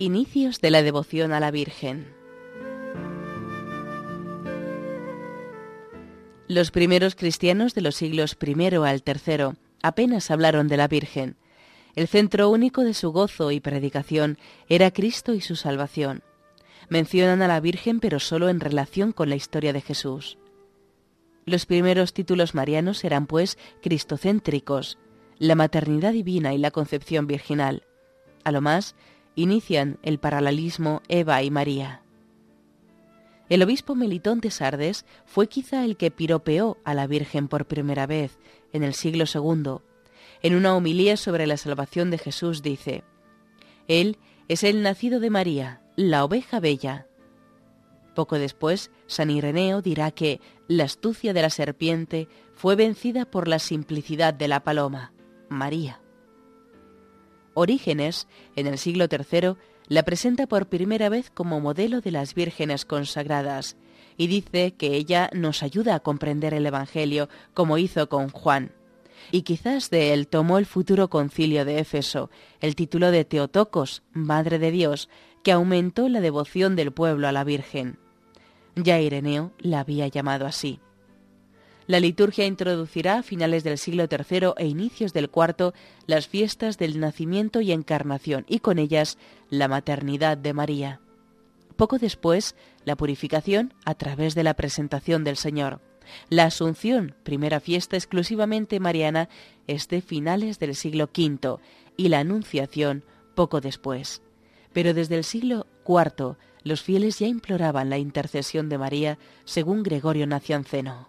Inicios de la devoción a la Virgen. Los primeros cristianos de los siglos I al III apenas hablaron de la Virgen. El centro único de su gozo y predicación era Cristo y su salvación. Mencionan a la Virgen pero solo en relación con la historia de Jesús. Los primeros títulos marianos eran pues cristocéntricos, la maternidad divina y la concepción virginal. A lo más, inician el paralelismo Eva y María. El obispo Melitón de Sardes fue quizá el que piropeó a la Virgen por primera vez en el siglo II. En una homilía sobre la salvación de Jesús dice, Él es el nacido de María, la oveja bella. Poco después, San Ireneo dirá que la astucia de la serpiente fue vencida por la simplicidad de la paloma, María. Orígenes, en el siglo III, la presenta por primera vez como modelo de las vírgenes consagradas y dice que ella nos ayuda a comprender el Evangelio como hizo con Juan. Y quizás de él tomó el futuro concilio de Éfeso el título de Teotocos, Madre de Dios, que aumentó la devoción del pueblo a la Virgen. Ya Ireneo la había llamado así. La liturgia introducirá a finales del siglo III e inicios del IV las fiestas del nacimiento y encarnación y con ellas la maternidad de María. Poco después, la purificación a través de la presentación del Señor. La Asunción, primera fiesta exclusivamente mariana, es de finales del siglo V y la Anunciación poco después. Pero desde el siglo IV los fieles ya imploraban la intercesión de María según Gregorio Nacianceno.